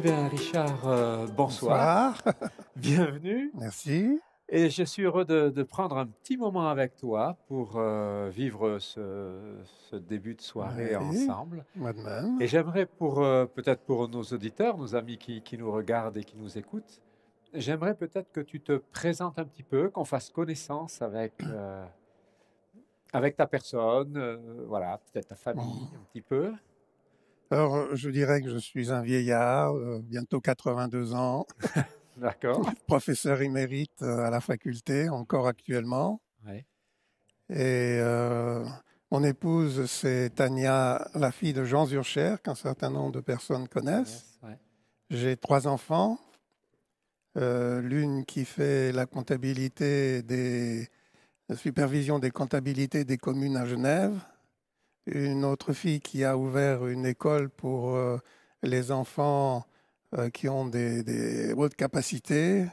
Eh bien, Richard, euh, bonsoir. Bonsoir. Bienvenue. Merci. Et je suis heureux de, de prendre un petit moment avec toi pour euh, vivre ce, ce début de soirée Oui. ensemble. Même. Et j'aimerais, pour euh, peut-être pour nos auditeurs, nos amis qui, qui nous regardent et qui nous écoutent, j'aimerais peut-être que tu te présentes un petit peu, qu'on fasse connaissance avec, avec ta personne, voilà, peut-être ta famille un petit peu. Alors, euh, je dirais que je suis un vieillard, euh, bientôt 82 ans, D'accord. professeur émérite euh, à la faculté, encore actuellement. Ouais. Et euh, mon épouse, c'est Tania, la fille de Jean Zurcher, qu'un certain nombre de personnes connaissent. Ouais. J'ai trois enfants. Euh, L'une qui fait la comptabilité des la supervision des comptabilités des communes à Genève. Une autre fille qui a ouvert une école pour euh, les enfants euh, qui ont des, des hautes capacités.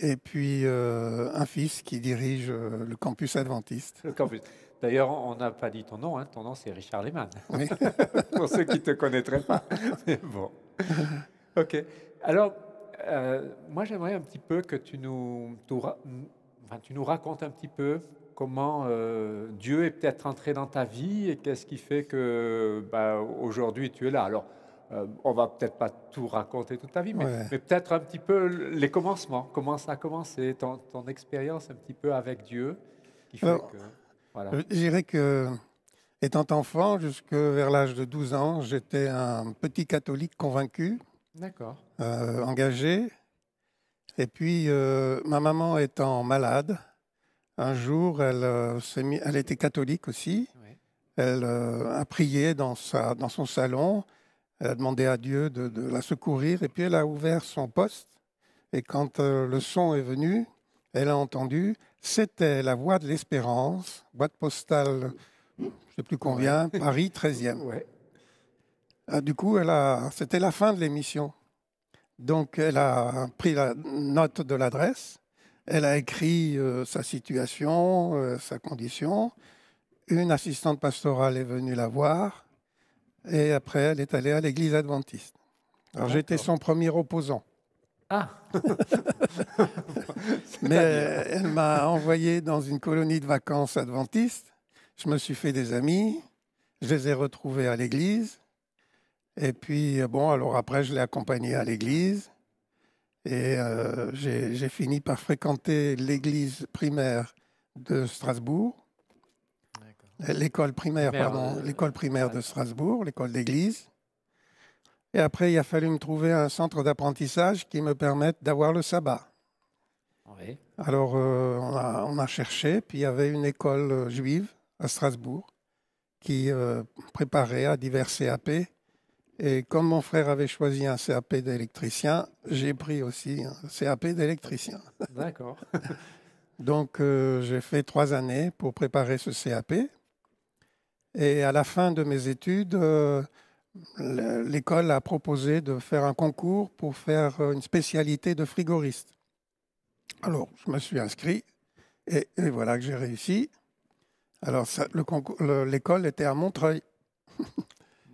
Et puis euh, un fils qui dirige le campus adventiste. Le campus. D'ailleurs, on n'a pas dit ton nom, hein. ton nom c'est Richard Lehmann. Oui. pour ceux qui ne te connaîtraient pas. Mais bon. Ok. Alors, moi, j'aimerais un petit peu que tu nous, tu, ra- enfin, tu nous racontes un petit peu comment euh, Dieu est peut-être entré dans ta vie et qu'est-ce qui fait que bah, aujourd'hui tu es là. Alors, euh, on va peut-être pas tout raconter toute ta vie, mais, Ouais. mais peut-être un petit peu les commencements. Comment ça a commencé, ton, ton expérience un petit peu avec Dieu, qui fait Alors, que voilà. Je dirais que, étant enfant, jusque vers l'âge de 12 ans, j'étais un petit catholique convaincu, D'accord. euh, engagé. Et puis, euh, ma maman étant malade, un jour, elle, euh, mis- elle était catholique aussi. Elle euh, a prié dans, sa, dans son salon. Elle a demandé à Dieu de, de la secourir. Et puis, elle a ouvert son poste. Et quand euh, le son est venu, elle a entendu, c'était la voix de l'espérance, boîte postale, je ne sais plus combien, Paris 13e. Ouais. Ah, du coup, c'était la fin de l'émission. Donc, elle a pris la note de l'adresse, elle a écrit euh, sa situation, euh, sa condition. Une assistante pastorale est venue la voir, et après, elle est allée à l'église adventiste. Alors, j'étais son premier opposant, Ah mais elle m'a envoyé dans une colonie de vacances adventiste. Je me suis fait des amis, je les ai retrouvés à l'église. Et puis, euh, bon, alors après, je l'ai accompagné à l'église. Et euh, j'ai fini par fréquenter l'église primaire de Strasbourg, l'école primaire, pardon, euh, l'école primaire de. Strasbourg, l'école d'église. Et après, il a fallu me trouver un centre d'apprentissage qui me permette d'avoir le sabbat. Oui. Alors, euh, on, a, on a cherché, puis il y avait une école juive à Strasbourg qui euh, préparait à divers CAP. Et comme mon frère avait choisi un CAP d'électricien, j'ai pris aussi un CAP d'électricien. D'accord. Donc, euh, j'ai fait trois années pour préparer ce CAP. Et à la fin de mes études, euh, l'école a proposé de faire un concours pour faire euh, une spécialité de frigoriste. Alors, je me suis inscrit et, et voilà que j'ai réussi. Alors, l'école était à Montreuil,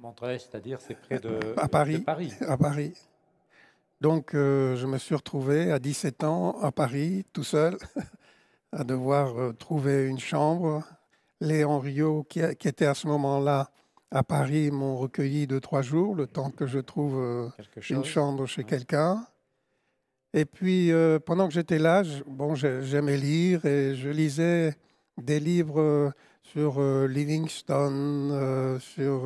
Montreuil, c'est-à-dire c'est près de, À Paris. de Paris. à Paris. Donc, euh, je me suis retrouvé à 17 ans à Paris, tout seul, à devoir euh, trouver une chambre. Les Henriot, qui, qui étaient à ce moment-là à Paris, m'ont recueilli de trois jours, le temps que je trouve euh, une chambre chez ouais. quelqu'un. Et puis, pendant que j'étais là, bon, j'ai- j'aimais lire et je lisais des livres sur Livingstone, sur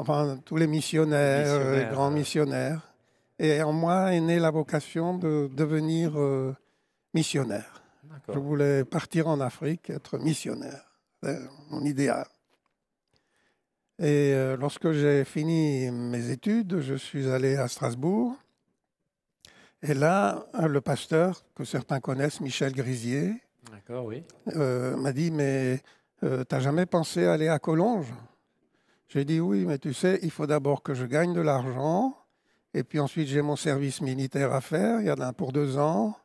enfin, tous les missionnaires, euh, les Missionnaires, grands euh. missionnaires. Et en moi est née la vocation de devenir euh, missionnaire. Je voulais partir en Afrique, être missionnaire. C'est mon idéal. Et euh, lorsque j'ai fini mes études, je suis allé à Strasbourg. Et là, le pasteur, que certains connaissent, Michel Grisier, oui. euh, m'a dit, mais euh, t'as jamais pensé aller à Collonges? J'ai dit oui, mais tu sais, il faut d'abord que je gagne de l'argent, et puis ensuite j'ai mon service militaire à faire, il y en a un pour deux ans,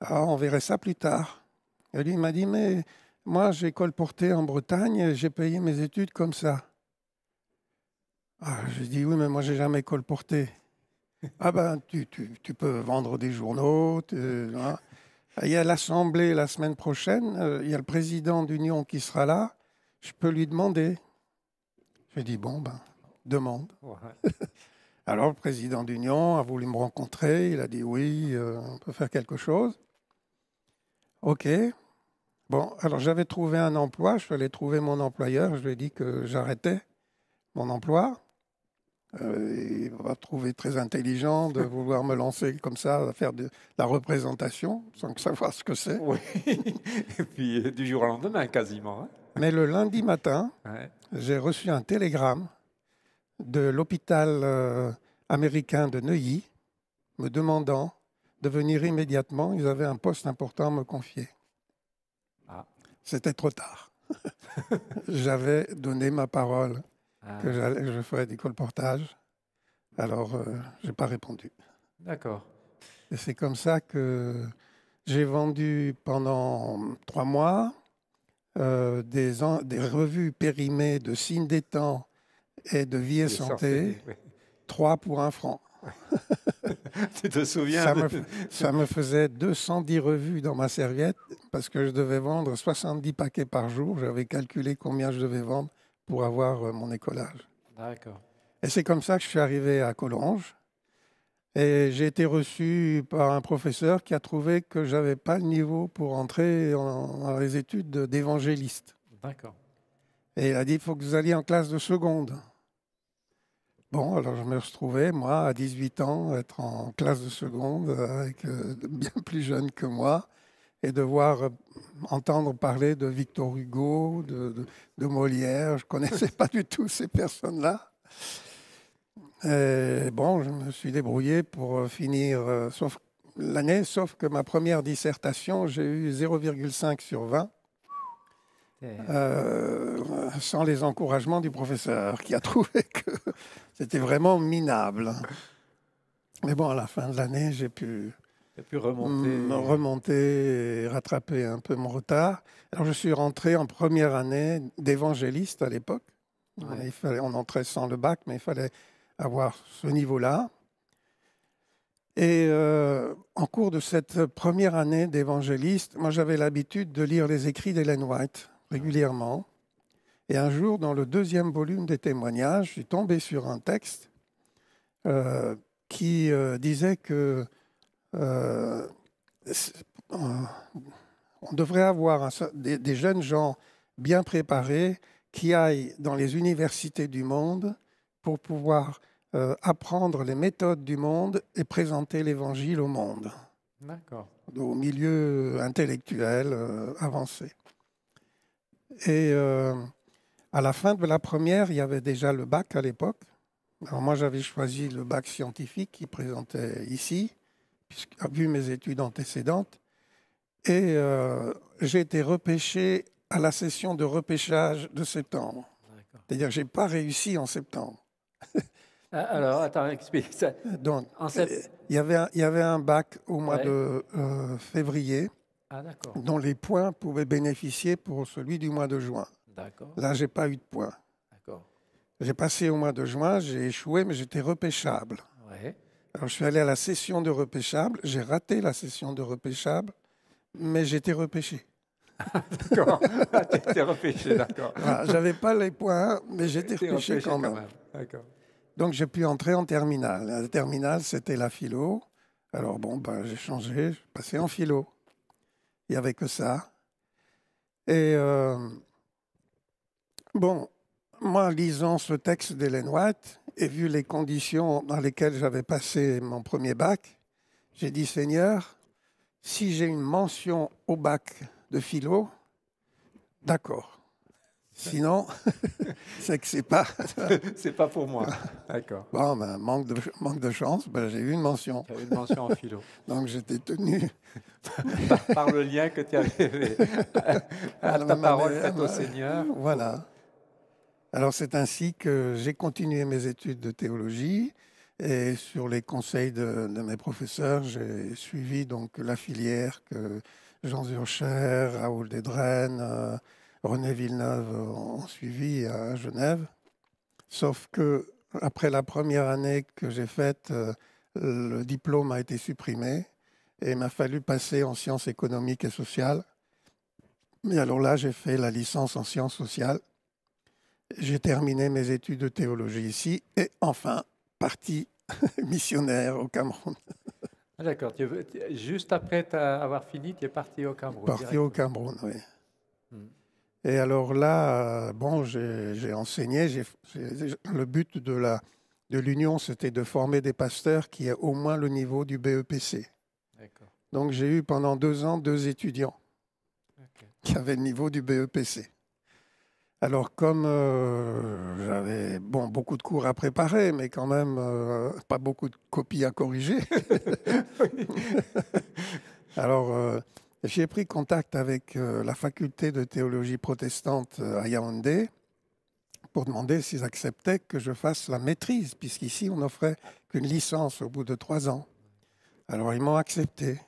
ah, on verrait ça plus tard. Et lui il m'a dit, mais moi j'ai colporté en Bretagne, et j'ai payé mes études comme ça. Ah, j'ai dit oui, mais moi j'ai jamais colporté. Ah ben, tu, peux vendre des journaux. Il y a l'Assemblée la semaine prochaine. euh, Il y a le président d'Union qui sera là. Je peux lui demander. J'ai dit, bon, ben, demande. Ouais. Alors, le président d'Union a voulu me rencontrer. Il a dit, oui, euh, on peut faire quelque chose. OK. Bon, alors j'avais trouvé un emploi. Je suis allé trouver mon employeur. Je lui ai dit que j'arrêtais mon emploi. Euh, il va trouver très intelligent de vouloir me lancer comme ça, à faire de la représentation, sans savoir ce que c'est. Oui. Et puis euh, du jour au lendemain, quasiment. hein. Mais le lundi matin, Ouais. j'ai reçu un télégramme de l'hôpital euh, américain de Neuilly me demandant de venir immédiatement. Ils avaient un poste important à me confier. Ah. C'était trop tard. J'avais donné ma parole Ah, que je ferais des colportages. Alors, euh, je n'ai pas répondu. D'accord. Et c'est comme ça que j'ai vendu pendant trois mois euh, des, en- des revues périmées de signes des temps et de vie et santé, sorciers, trois pour un franc. oui. Tu te souviens Ça de- me, ça me faisait 210 revues dans ma serviette parce que je devais vendre 70 paquets par jour. J'avais calculé combien je devais vendre pour avoir euh, mon écolage. D'accord. Et c'est comme ça que je suis arrivé à Collonges. Et j'ai été reçu par un professeur qui a trouvé que j'avais pas le niveau pour entrer en- dans les études de- d'évangéliste. D'accord. Et il a dit, il faut que vous alliez en classe de seconde. Bon, alors je me retrouvais, moi, à 18 ans, être en classe de seconde avec euh, bien plus jeunes que moi et devoir euh, entendre parler de Victor Hugo, de, de- de Molière. Je ne connaissais pas du tout ces personnes-là. Et bon, je me suis débrouillé pour euh, finir euh, sauf l'année, sauf que ma première dissertation, j'ai eu 0,5 sur 20. Et- Euh, sans les encouragements du professeur, qui a trouvé que c'était vraiment minable. Mais bon, à la fin de l'année, j'ai pu remonter. remonter et rattraper un peu mon retard. Alors, je suis rentré en première année d'évangéliste à l'époque. Ouais. On entrait sans le bac, mais il fallait avoir ce niveau-là. Et euh, en cours de cette première année d'évangéliste, moi j'avais l'habitude de lire les écrits d'Hélène White régulièrement. Et un jour, dans le deuxième volume des témoignages, je suis tombé sur un texte euh, qui euh, disait que on devrait avoir des jeunes gens bien préparés qui aillent dans les universités du monde pour pouvoir euh, apprendre les méthodes du monde et présenter l'évangile au monde, D'accord. au milieu intellectuel euh, avancé. Et euh, à la fin de la première, il y avait déjà le bac à l'époque. Alors moi, j'avais choisi le bac scientifique qui présentait ici, puisque, vu mes études antécédentes. Et euh, j'ai été repêché à la session de repêchage de septembre. C'est-à-dire que je n'ai pas réussi en septembre. Ah, Alors, attends, explique ça. Donc, En sept- il y avait un, il y avait un bac au mois Ouais. de euh, février Ah, dont les points pouvaient bénéficier pour celui du mois de juin. Là, j'ai pas eu de points. J'ai passé au mois de juin, j'ai échoué, mais j'étais repêchable. Ouais. Alors, je suis allé à la session de repêchable, j'ai raté la session de repêchable, mais j'étais repêché. D'accord. Ah, tu étais repêché, d'accord. Voilà, J'avais pas les points, mais j'étais repêché repêché quand même. D'accord. Donc, j'ai pu entrer en terminale. La terminale, c'était la philo. Alors, bon, ben, j'ai changé, je passé en philo. Il n'y avait que ça. Et, euh, bon, moi, lisant ce texte d'Hélène White et vu les conditions dans lesquelles j'avais passé mon premier bac, j'ai dit, Seigneur, si j'ai une mention au bac de philo, d'accord. Sinon, c'est que c'est pas. C'est pas pour moi. D'accord. Bon, ben, manque, de, manque de chance, ben, j'ai eu une mention. Tu avais une mention en philo. Donc j'étais tenu Par, par le lien que tu avais à ta Ma parole faite au Seigneur. Voilà. Alors c'est ainsi que j'ai continué mes études de théologie et sur les conseils de, de mes professeurs, j'ai suivi donc la filière que Jean Zurcher, Raoul Dedren, euh, René Villeneuve ont suivi à Genève. Sauf que après la première année que j'ai faite euh, le diplôme a été supprimé et il m'a fallu passer en sciences économiques et sociales. Mais alors là, j'ai fait la licence en sciences sociales. J'ai terminé mes études de théologie ici et enfin parti missionnaire au Cameroun. Ah, d'accord. Juste après avoir fini, tu es parti au Cameroun. Parti au Cameroun, oui. Hmm. Et alors là, euh, bon, j'ai enseigné. le but de la de l'union, c'était de former des pasteurs qui aient au moins le niveau du BEPC. Donc j'ai eu pendant deux ans deux étudiants qui avaient le niveau du BEPC. Alors comme euh, j'avais bon, beaucoup de cours à préparer, mais quand même euh, pas beaucoup de copies à corriger, alors j'ai pris contact avec la faculté de théologie protestante à Yaoundé pour demander s'ils acceptaient que je fasse la maîtrise, puisqu'ici on n'offrait qu'une licence au bout de trois ans. Alors ils m'ont accepté.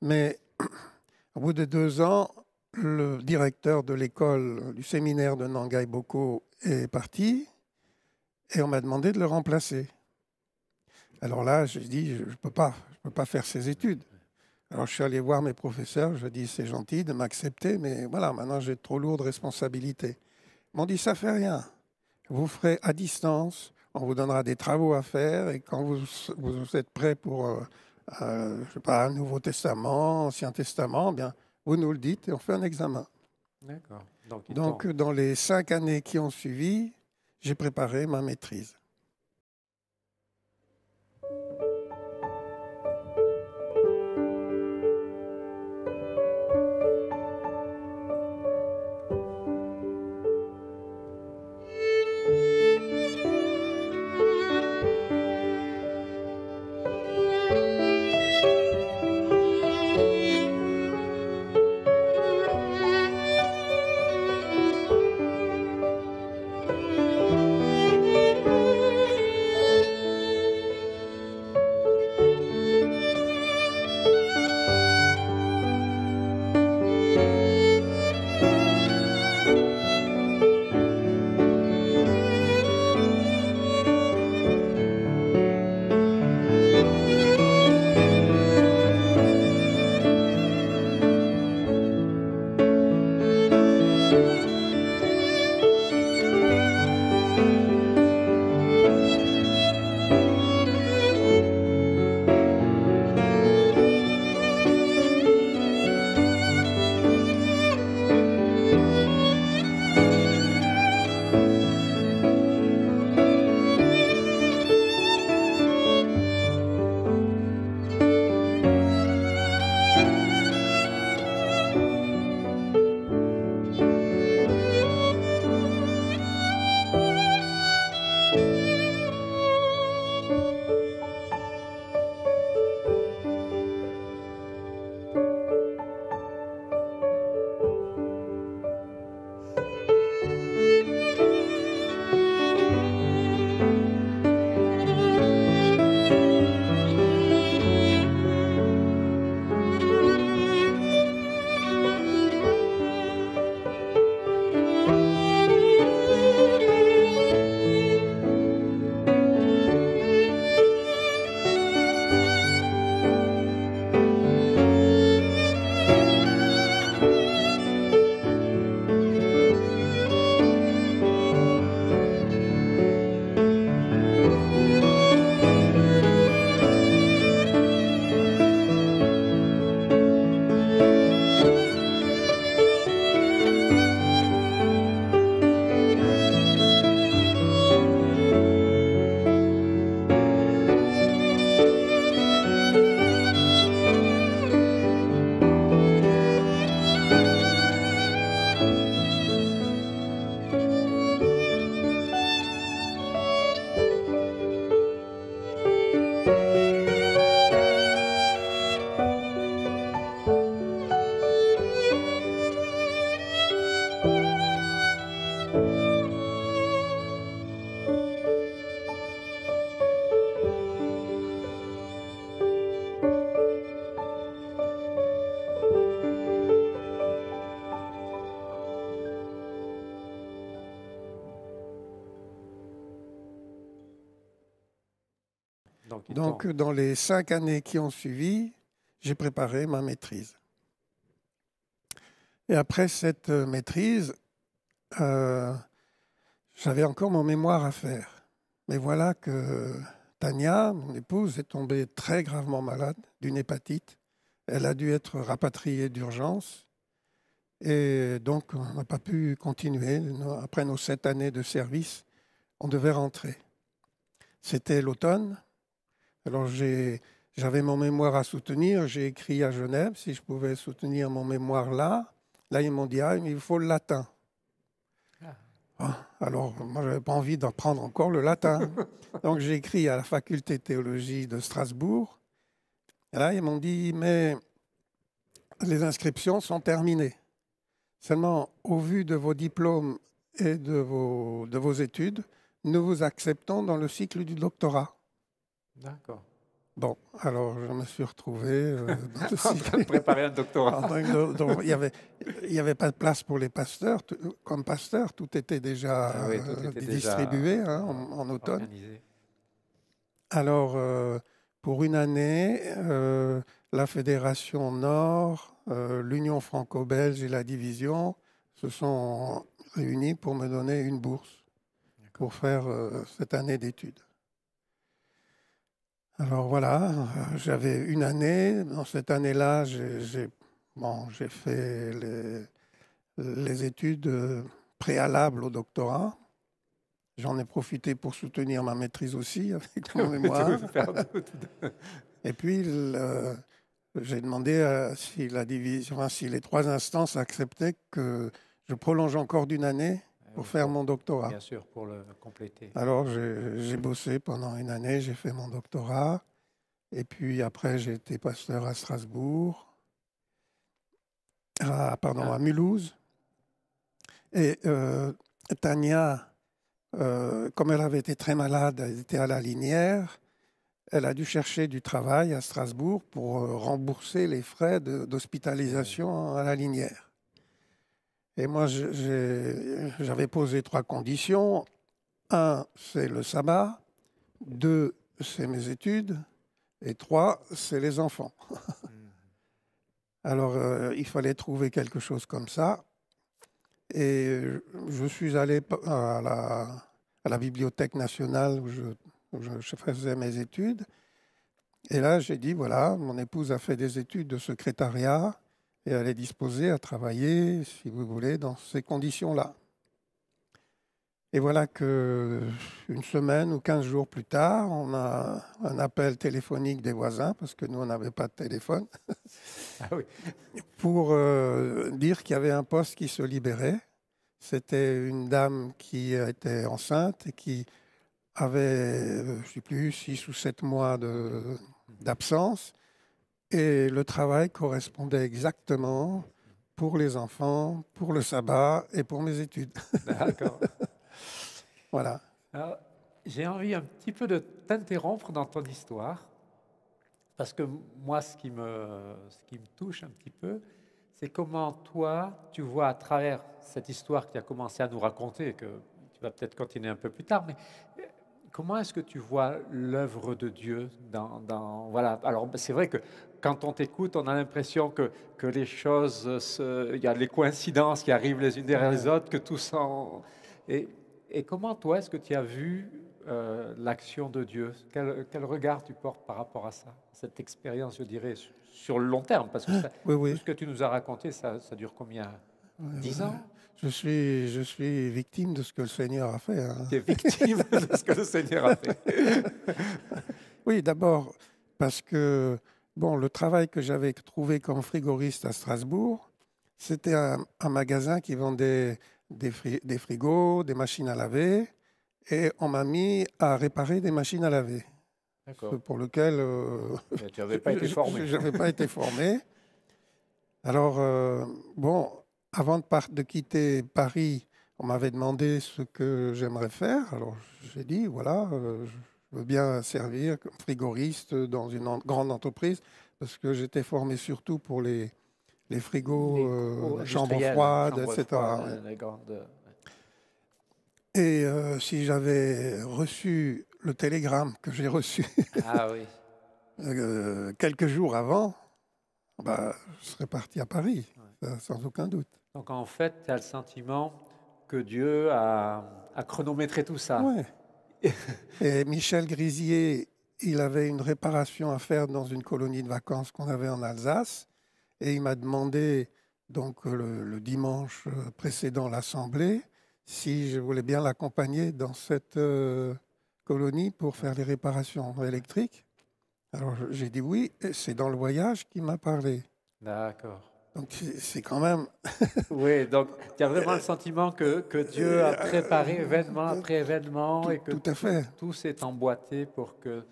Mais au bout de deux ans, le directeur de l'école du séminaire de Nangai Boko est parti et on m'a demandé de le remplacer. Alors là, je dit, je ne peux, pas, je peux pas faire ces études. Alors je suis allé voir mes professeurs, je dis c'est gentil de m'accepter, mais voilà, maintenant j'ai trop lourde responsabilité m'ont dit ça fait rien. Vous ferez à distance, on vous donnera des travaux à faire et quand vous, vous êtes prêt pour euh, euh, je sais pas, un Nouveau Testament, Ancien Testament, eh bien, vous nous le dites et on fait un examen. D'accord. Donc, Donc dans les cinq années qui ont suivi, j'ai préparé ma maîtrise. Donc, dans les cinq années qui ont suivi, j'ai préparé ma maîtrise. Et après cette maîtrise, euh, j'avais encore mon mémoire à faire. Mais voilà que Tania, mon épouse, est tombée très gravement malade d'une hépatite. Elle a dû être rapatriée d'urgence. Et donc, on n'a pas pu continuer. Après nos sept années de service, on devait rentrer. C'était l'automne. Alors, j'avais mon mémoire à soutenir. J'ai écrit à Genève si je pouvais soutenir mon mémoire là. Là, ils m'ont dit, ah, il faut le latin. Ah, alors, moi, je n'avais pas envie d'apprendre encore le latin. Donc, j'ai écrit à la faculté de théologie de Strasbourg. Et là, ils m'ont dit, mais les inscriptions sont terminées. Seulement, au vu de vos diplômes et de vos, de vos études, nous vous acceptons dans le cycle du doctorat. D'accord. Bon, alors je me suis retrouvé euh, en train de préparer un doctorat. il n'y avait, pas de place pour les pasteurs. Comme pasteur, tout était déjà ah euh, distribué hein, en, automne. Alors, euh, pour une année, la Fédération Nord, l'Union franco-belge et la division se sont réunis pour me donner une bourse pour faire cette année d'études. Alors voilà, euh, j'avais une année. Dans cette année-là, j'ai bon, fait les, les, études préalables au doctorat. J'en ai profité pour soutenir ma maîtrise aussi avec mon mémoire. Et puis, j'ai demandé si la division, si les trois instances acceptaient que je prolonge encore d'une année pour faire mon doctorat. Bien sûr, pour le compléter. Alors, j'ai bossé pendant une année, j'ai fait mon doctorat. Et puis après, j'ai été pasteur à Strasbourg, à, pardon, à Mulhouse. Et euh, Tania, euh, comme elle avait été très malade, elle était à la linière, elle a dû chercher du travail à Strasbourg pour euh, rembourser les frais d'hospitalisation à la linière. Et moi, j'avais posé trois conditions. Un, c'est le sabbat. Deux, c'est mes études. Et trois, c'est les enfants. Alors, euh, il fallait trouver quelque chose comme ça. Et je suis allé à la, à la Bibliothèque nationale où je, où je, faisais mes études. Et là, j'ai dit, voilà, mon épouse a fait des études de secrétariat et elle est disposée à travailler, si vous voulez, dans ces conditions-là. Et voilà que une semaine ou quinze jours plus tard, on a un appel téléphonique des voisins, parce que nous, on n'avait pas de téléphone, ah pour euh, dire qu'il y avait un poste qui se libérait. C'était une dame qui était enceinte et qui avait, je ne sais plus, six ou sept mois d'absence et le travail correspondait exactement pour les enfants, pour le sabbat et pour mes études. D'accord. voilà. J'ai envie un petit peu de t'interrompre dans ton histoire, parce que moi, ce qui me, ce qui me touche un petit peu, c'est comment toi, tu vois à travers cette histoire que tu as commencé à nous raconter, que tu vas peut-être continuer un peu plus tard, mais comment est-ce que tu vois l'œuvre de Dieu dans, dans, voilà alors c'est vrai que quand on t'écoute, on a l'impression que, que les choses, il y a les coïncidences qui arrivent les unes derrière les autres, que tout ça... Et, et comment, toi, est-ce que tu as vu euh, l'action de Dieu? Quel, quel, regard tu portes par rapport à ça Cette expérience, je dirais, sur le long terme? Parce que ce que tu nous as raconté, ça, ça dure combien? Dix ans? je suis, je suis victime de ce que le Seigneur a fait. Hein. Tu es victime de ce que le Seigneur a fait. oui, d'abord parce que Bon, le travail que j'avais trouvé comme frigoriste à Strasbourg, c'était un, magasin qui vendait des, frigos, des machines à laver, et on m'a mis à réparer des machines à laver. Pour lequel euh, tu n'avais pas été formé. Je n'avais pas été formé. Alors, euh, bon, avant de, de, quitter Paris, on m'avait demandé ce que j'aimerais faire. Alors, j'ai dit, voilà, euh, je veux bien servir comme frigoriste dans une grande entreprise parce que j'étais formé surtout pour les, les frigos, euh, chambres froides, etc. Et euh, si j'avais reçu le télégramme que j'ai reçu Ah oui. euh, quelques jours avant, bah, je serais parti à Paris, sans aucun doute. Donc en fait, tu as le sentiment que Dieu a, a chronométré tout ça. Ouais. Et Michel Grisier, il avait une réparation à faire dans une colonie de vacances qu'on avait en Alsace. Et il m'a demandé, donc le, le dimanche euh, précédent l'Assemblée, si je voulais bien l'accompagner dans cette euh, colonie pour faire les réparations électriques. Alors j'ai dit oui, c'est dans le voyage qu'il m'a parlé. D'accord. Donc c'est quand même Oui, donc tu as vraiment le sentiment que, que Dieu a préparé événement après événement et que tout à fait. tout s'est emboîté pour que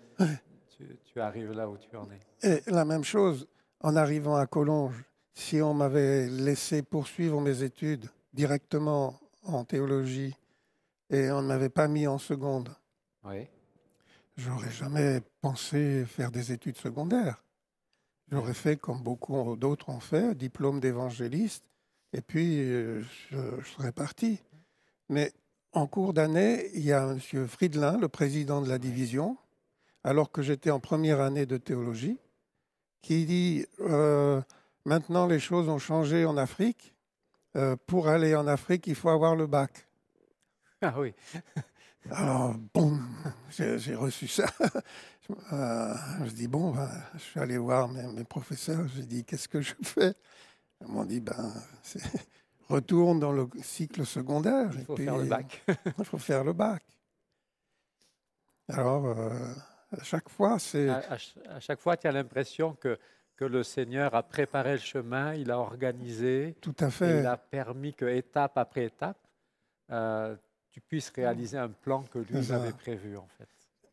tu, tu arrives là où tu en es. Et la même chose, en arrivant à Collonges, si on m'avait laissé poursuivre mes études directement en théologie et on ne m'avait pas mis en seconde, Oui. j'aurais jamais pensé faire des études secondaires. J'aurais fait comme beaucoup d'autres ont fait, diplôme d'évangéliste, et puis euh, je, je serais parti. Mais en cours d'année, il y a M. Friedlin, le président de la division, alors que j'étais en première année de théologie, qui dit euh, Maintenant les choses ont changé en Afrique. Euh, pour aller en Afrique, il faut avoir le bac. Ah oui. Alors, bon, j'ai reçu ça. Je, euh, je dis, bon, ben, je suis allé voir mes, mes professeurs. J'ai dit, qu'est-ce que je fais? Ils m'ont dit, ben, retourne dans le cycle secondaire. Il et faut puis, faire le bac. Il faut faire le bac. Alors, euh, à chaque fois, c'est. À, à ch- à chaque fois, tu as l'impression que, que le Seigneur a préparé le chemin, il a organisé, Tout à fait. il a permis que, étape après étape, euh, tu puisses réaliser un plan que lui avait prévu, en fait.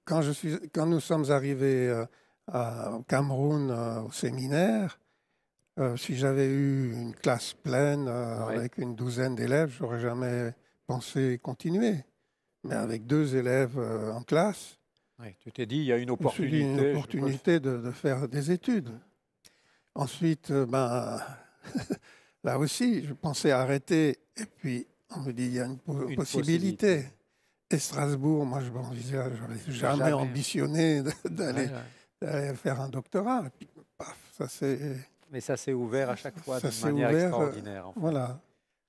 Quand, je suis, quand nous sommes arrivés euh, à- au Cameroun, euh, au séminaire, euh, si j'avais eu une classe pleine euh, Ouais. avec une douzaine d'élèves, j'aurais jamais pensé continuer. Mais avec deux élèves euh, en classe, tu t'es dit, il y a une opportunité. une opportunité de, de faire des études. Ensuite, euh, ben, là aussi, je pensais arrêter. Et puis, on me dit, il y a une, po- Une possibilité. possibilité. Et Strasbourg, moi, je n'avais jamais, Jamais. ambitionné de- d'aller Ouais, faire un doctorat. Et puis, paf, ça c'est. Mais ça s'est ouvert à chaque fois s'est manière ouvert, extraordinaire. en fait. Voilà,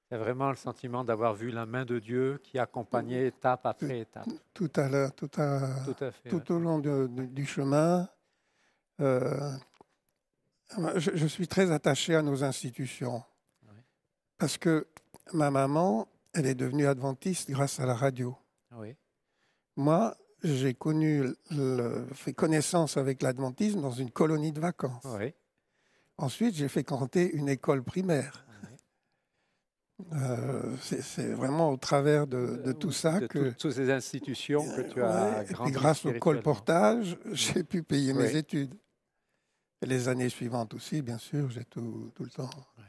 C'est vraiment le sentiment d'avoir vu la main de Dieu qui accompagnait étape après étape. tout à l'heure, tout, à, Tout à fait. ouais. tout au long de- de- du chemin. euh, je, je suis très attaché à nos institutions. Oui. Parce que ma maman, elle est devenue adventiste grâce à la radio. Oui. Moi, j'ai connu, le- fait connaissance avec l'adventisme dans une colonie de vacances. Oui. Ensuite, j'ai fréquenté une école primaire. Oui. Euh, c'est vraiment au travers de, de tout ça de que, toutes, toutes ces institutions que tu Ouais, as et puis grandi grâce au colportage, j'ai pu payer mes études. Et les années suivantes aussi, bien sûr, j'ai tout, tout le temps Ouais.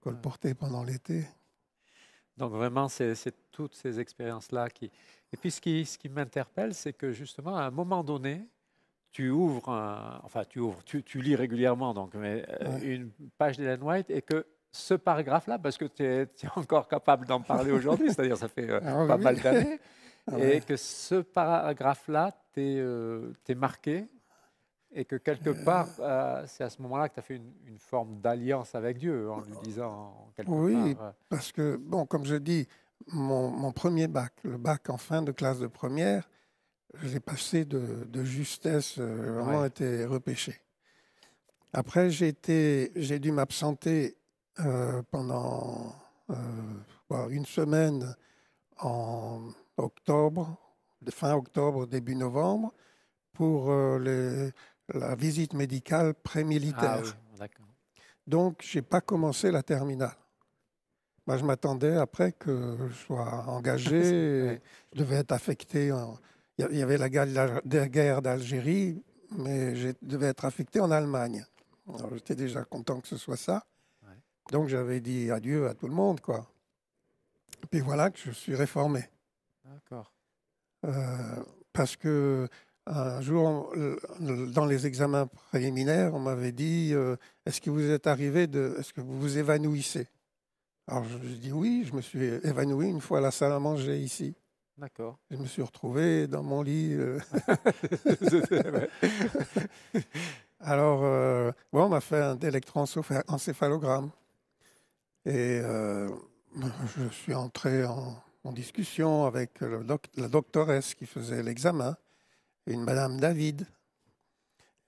colporté pendant l'été. Donc vraiment, c'est toutes ces expériences-là qui... Et puis ce qui, ce qui m'interpelle, c'est que justement, à un moment donné, tu ouvres, un- enfin tu ouvres, tu, tu lis régulièrement donc, mais, euh, Ouais. une page d'Ellen White et que ce paragraphe-là, parce que tu es, tu es encore capable d'en parler aujourd'hui, c'est-à-dire ça fait euh, Ah pas oui. mal d'années, Ah et ouais. que ce paragraphe-là t'est euh, t'est marqué et que quelque part, euh, c'est à ce moment-là que tu as fait une, une forme d'alliance avec Dieu en lui disant quelque Oui, part, euh, Parce que, bon, comme je dis, mon, mon premier bac, le bac en fin de classe de première, je l'ai passé de, de justesse, euh, vraiment Ouais. été repêché. Après, j'ai j'ai dû m'absenter euh, pendant euh, une semaine en octobre, fin octobre, début novembre, pour euh, les- la visite médicale pré-militaire. Ah oui, d'accord. Donc, je n'ai pas commencé la terminale. Moi, je m'attendais après que je sois engagé. et. Je devais être affecté. en- Il y avait la guerre la guerre d'Algérie, mais je devais être affecté en Allemagne. Alors, j'étais déjà content que ce soit ça. Ouais. Donc, j'avais dit adieu à tout le monde, quoi. Et puis voilà que je suis réformé. D'accord. Euh, parce que un jour, dans les examens préliminaires, on m'avait dit euh, Est-ce que vous êtes arrivé de. Est-ce que vous vous évanouissez? Alors je, je dis oui, je me suis évanoui une fois à la salle à manger ici. D'accord. Je me suis retrouvé dans mon lit. euh. Alors, euh, bon, on m'a fait un électroencéphalogramme. Et je suis entré en, en discussion avec le doc- la doctoresse qui faisait l'examen, une madame David,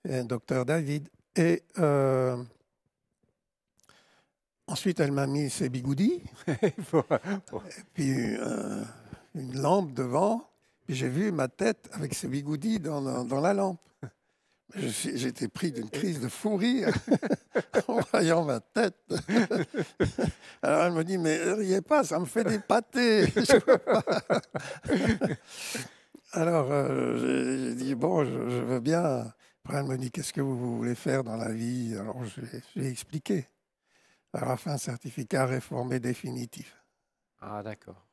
et un docteur David. Et euh, ensuite, elle m'a mis ses bigoudis, faut- puis euh, une lampe devant. Puis j'ai vu ma tête avec ses bigoudis dans, la- dans la lampe. J'étais pris d'une crise de fou rire en voyant ma tête. Alors elle me dit, mais riez pas, ça me fait des pâtés. Je. Alors euh, j'ai j'ai dit, bon, je, je veux bien. Après elle me dit, qu'est-ce que vous voulez faire dans la vie? Alors je lui ai- je lui ai expliqué. Alors, un certificat réformé définitif. Ah, d'accord.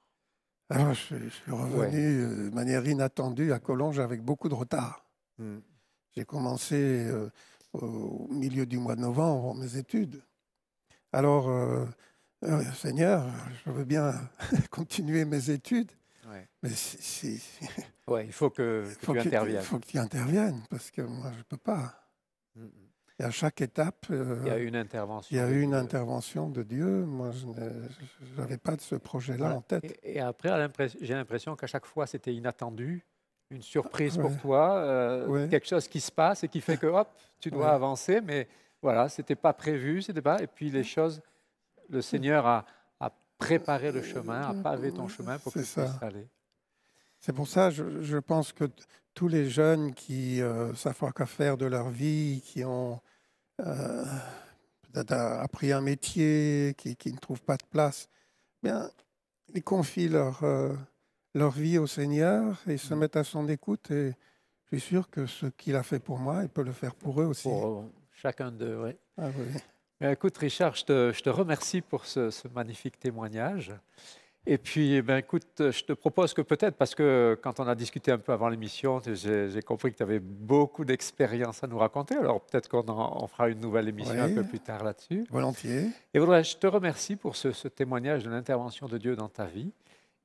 Alors, je, suis- je suis revenu euh, de manière inattendue à Collonges avec beaucoup de retard. Hmm. J'ai commencé euh, au milieu du mois de novembre mes études. Alors, euh, euh, Seigneur, je veux bien continuer mes études, Ouais. mais si- si- Ouais, il faut que, que faut tu que- interviennes. faut que tu interviennes, parce que moi, je ne peux pas. Hmm. Et à chaque étape, euh, Il y a eu une intervention. il y a de eu une Dieu. intervention de Dieu. Moi, je n'avais pas de ce projet-là Voilà. en tête. Et, et après, j'ai l'impression qu'à chaque fois, c'était inattendu, une surprise pour Ouais. toi, euh, Ouais. quelque chose qui se passe et qui fait que, hop, tu dois Ouais. avancer, mais voilà, c'était pas prévu, c'était pas. Et puis les choses, le Seigneur a, a préparé le chemin, a pavé ton chemin pour que puisses ça. aller. C'est pour ça, je, je pense que tous les jeunes qui euh, savent pas quoi faire de leur vie, qui ont euh, peut-être appris un métier, qui, qui ne trouvent pas de place, bien, ils confient leur, euh, leur vie au Seigneur et se Mm. mettent à son écoute. Et je suis sûr que ce qu'il a fait pour moi, il peut le faire pour eux aussi. Pour euh, chacun d'eux, ouais. Ah oui. Mais écoute, Richard, je te, je te remercie pour ce, ce magnifique témoignage. Et puis, ben, écoute, je te propose que peut-être, parce que quand on a discuté un peu avant l'émission, j'ai compris que tu avais beaucoup d'expérience à nous raconter. Alors peut-être qu'on on fera une nouvelle émission un peu plus tard là-dessus. Volontiers. Et voilà, je te remercie pour ce, ce témoignage de l'intervention de Dieu dans ta vie.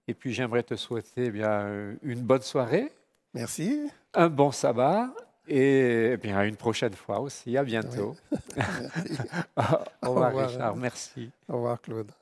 Et puis, j'aimerais te souhaiter eh bien, une bonne soirée, Merci. un bon sabbat. Et eh bien, à une prochaine fois aussi. À bientôt. Merci. Au revoir, revoir. Richard. Merci. Au revoir, Claude.